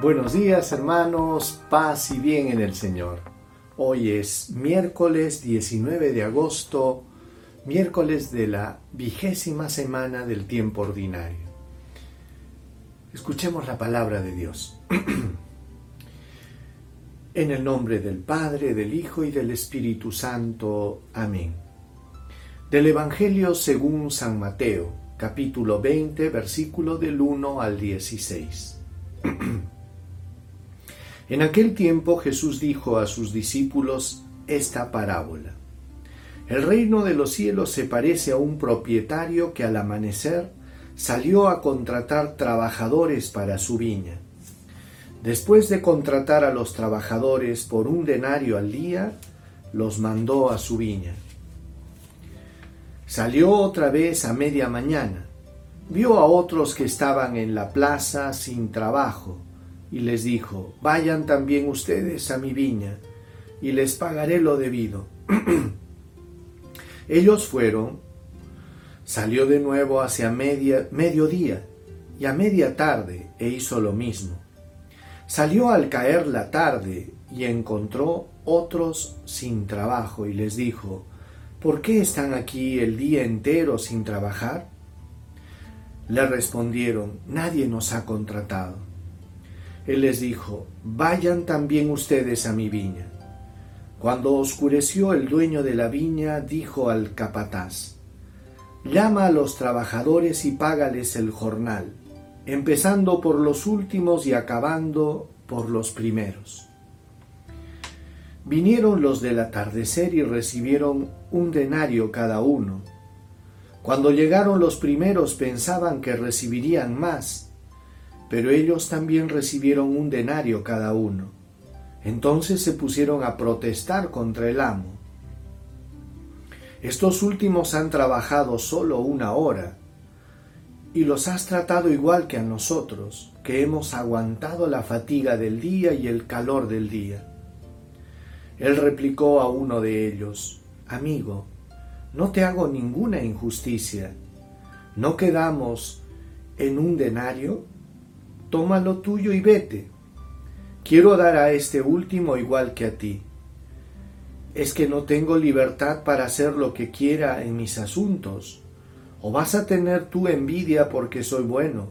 Buenos días hermanos, paz y bien en el Señor. Hoy es miércoles 19 de agosto, miércoles de la vigésima semana del tiempo ordinario. Escuchemos la palabra de Dios. en el nombre del Padre, del Hijo y del Espíritu Santo. Amén. Del Evangelio según San Mateo, capítulo 20, versículo del 1 al 16. En aquel tiempo Jesús dijo a sus discípulos esta parábola. El reino de los cielos se parece a un propietario que al amanecer salió a contratar trabajadores para su viña. Después de contratar a los trabajadores por un denario al día, los mandó a su viña. Salió otra vez a media mañana, vio a otros que estaban en la plaza sin trabajo, y les dijo, vayan también ustedes a mi viña, y les pagaré lo debido. Ellos fueron, salió de nuevo hacia media, mediodía, y a media tarde, e hizo lo mismo. Salió al caer la tarde, y encontró otros sin trabajo, y les dijo, ¿por qué están aquí el día entero sin trabajar? Le respondieron, nadie nos ha contratado. Él les dijo, vayan también ustedes a mi viña. Cuando oscureció el dueño de la viña, dijo al capataz, llama a los trabajadores y págales el jornal, empezando por los últimos y acabando por los primeros. Vinieron los del atardecer y recibieron un denario cada uno. Cuando llegaron los primeros pensaban que recibirían más, pero ellos también recibieron un denario cada uno. Entonces se pusieron a protestar contra el amo. Estos últimos han trabajado solo una hora y los has tratado igual que a nosotros, que hemos aguantado la fatiga del día y el calor del día. Él replicó a uno de ellos, Amigo, no te hago ninguna injusticia. ¿No quedamos en un denario? Toma lo tuyo y vete. Quiero dar a este último igual que a ti. ¿Es que no tengo libertad para hacer lo que quiera en mis asuntos? ¿O vas a tener tu envidia porque soy bueno?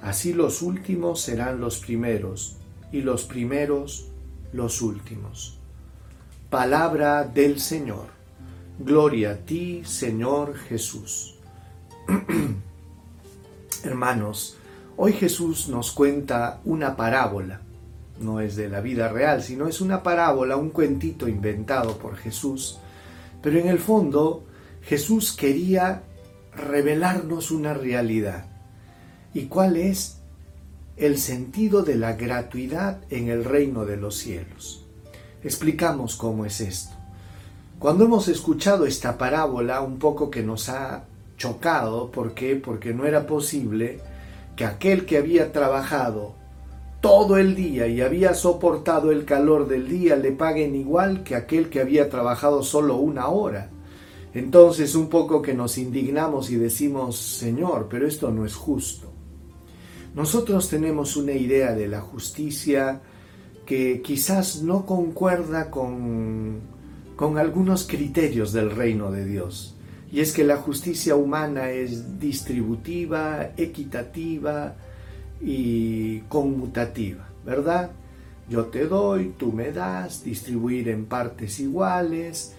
Así los últimos serán los primeros y los primeros los últimos. Palabra del Señor. Gloria a ti, Señor Jesús. Hermanos, Hoy Jesús nos cuenta una parábola, no es de la vida real, sino es una parábola, un cuentito inventado por Jesús, pero en el fondo Jesús quería revelarnos una realidad. ¿Y cuál es? El sentido de la gratuidad en el reino de los cielos. Explicamos cómo es esto. Cuando hemos escuchado esta parábola, un poco que nos ha chocado, ¿por qué? Porque no era posible que aquel que había trabajado todo el día y había soportado el calor del día le paguen igual que aquel que había trabajado solo una hora. Entonces un poco que nos indignamos y decimos, Señor, pero esto no es justo. Nosotros tenemos una idea de la justicia que quizás no concuerda con, con algunos criterios del reino de Dios. Y es que la justicia humana es distributiva, equitativa y conmutativa, ¿verdad? Yo te doy, tú me das, distribuir en partes iguales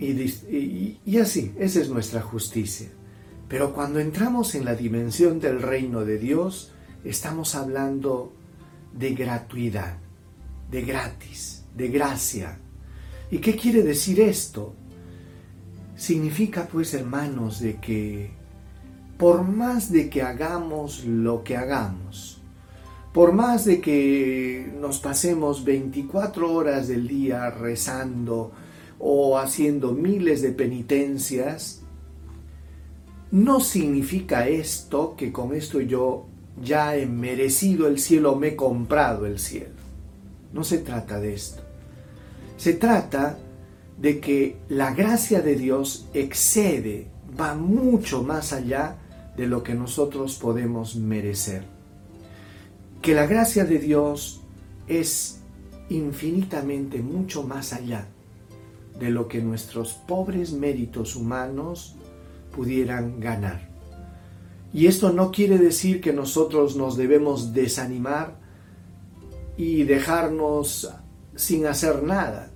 y, así, esa es nuestra justicia. Pero cuando entramos en la dimensión del reino de Dios, estamos hablando de gratuidad, de gratis, de gracia. ¿Y qué quiere decir esto? Significa pues, hermanos, de que por más de que hagamos lo que hagamos, por más de que nos pasemos 24 horas del día rezando o haciendo miles de penitencias, no significa esto que con esto yo ya he merecido el cielo, me he comprado el cielo. No se trata de esto. Se trata de que la gracia de Dios excede, va mucho más allá de lo que nosotros podemos merecer. que la gracia de Dios es infinitamente mucho más allá de lo que nuestros pobres méritos humanos pudieran ganar. Y esto no quiere decir que nosotros nos debemos desanimar y dejarnos sin hacer nada.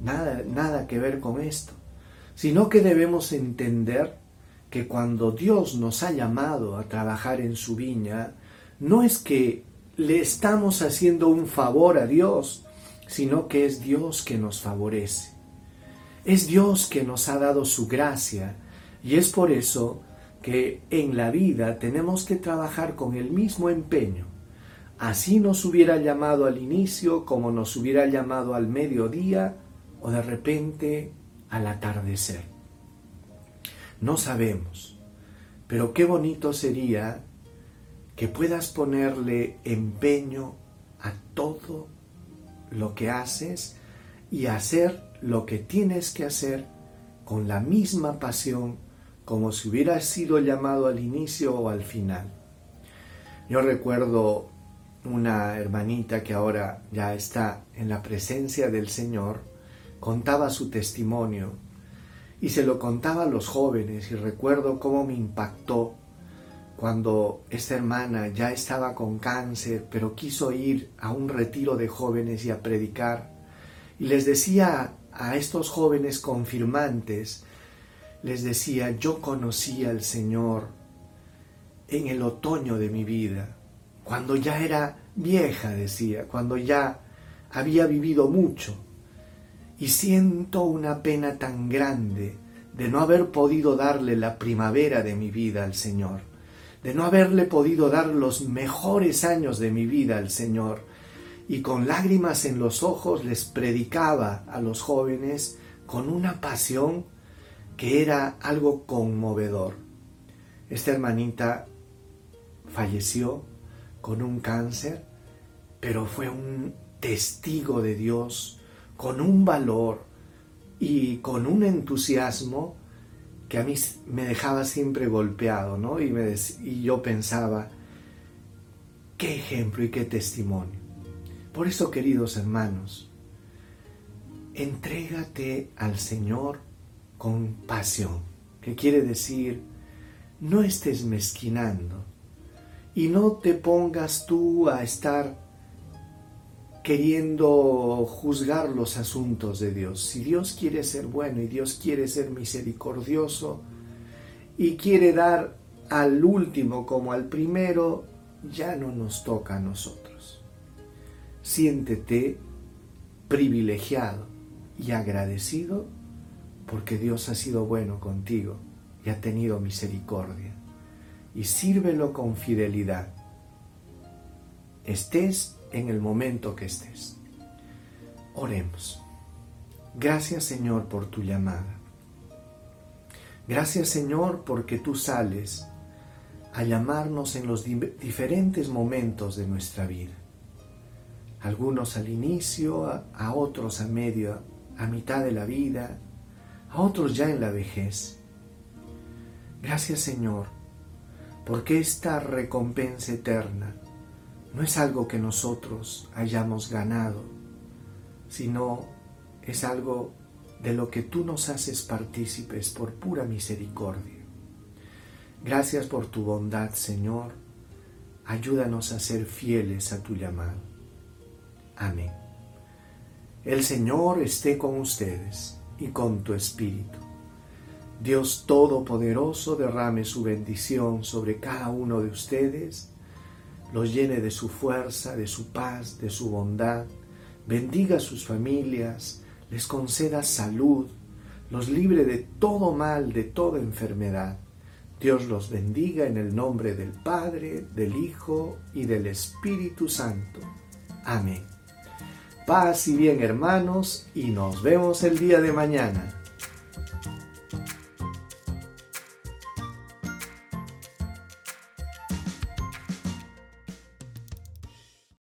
Nada, nada que ver con esto. Sino que debemos entender que cuando Dios nos ha llamado a trabajar en su viña, no es que le estamos haciendo un favor a Dios, sino que es Dios que nos favorece. Es Dios que nos ha dado su gracia y es por eso que en la vida tenemos que trabajar con el mismo empeño. Así nos hubiera llamado al inicio como nos hubiera llamado al mediodía o de repente al atardecer. No sabemos, pero qué bonito sería que puedas ponerle empeño a todo lo que haces y hacer lo que tienes que hacer con la misma pasión como si hubiera sido llamado al inicio o al final. Yo recuerdo una hermanita que ahora ya está en la presencia del Señor, contaba su testimonio y se lo contaba a los jóvenes y recuerdo cómo me impactó cuando esta hermana ya estaba con cáncer, pero quiso ir a un retiro de jóvenes y a predicar. Y les decía a estos jóvenes confirmantes, les decía, yo conocí al Señor en el otoño de mi vida, cuando ya era vieja, decía, cuando ya había vivido mucho. Y siento una pena tan grande de no haber podido darle la primavera de mi vida al Señor de no haberle podido dar los mejores años de mi vida al Señor, y con lágrimas en los ojos les predicaba a los jóvenes con una pasión que era algo conmovedor. Esta hermanita falleció con un cáncer, pero fue un testigo de Dios con un valor y con un entusiasmo que a mí me dejaba siempre golpeado, ¿no? Y, y yo pensaba, qué ejemplo y qué testimonio. Por eso, queridos hermanos, entrégate al Señor con pasión, que quiere decir, no estés mezquinando y no te pongas tú a estar queriendo juzgar los asuntos de Dios. Si Dios quiere ser bueno y Dios quiere ser misericordioso y quiere dar al último como al primero, ya no nos toca a nosotros. Siéntete privilegiado y agradecido porque Dios ha sido bueno contigo y ha tenido misericordia. Y sírvelo con fidelidad. Estés en el momento que estés. Oremos. Gracias Señor por tu llamada. Gracias Señor porque tú sales a llamarnos en los diferentes momentos de nuestra vida. Algunos al inicio, a otros a medio, a mitad de la vida, a otros ya en la vejez. Gracias Señor, porque esta recompensa eterna no es algo que nosotros hayamos ganado, sino es algo de lo que tú nos haces partícipes por pura misericordia. Gracias por tu bondad, Señor. Ayúdanos a ser fieles a tu llamado. Amén. El Señor esté con ustedes y con tu espíritu. Dios Todopoderoso derrame su bendición sobre cada uno de ustedes los llene de su fuerza, de su paz, de su bondad, bendiga a sus familias, les conceda salud, los libre de todo mal, de toda enfermedad. Dios los bendiga en el nombre del Padre, del Hijo y del Espíritu Santo. Amén. Paz y bien hermanos y nos vemos el día de mañana.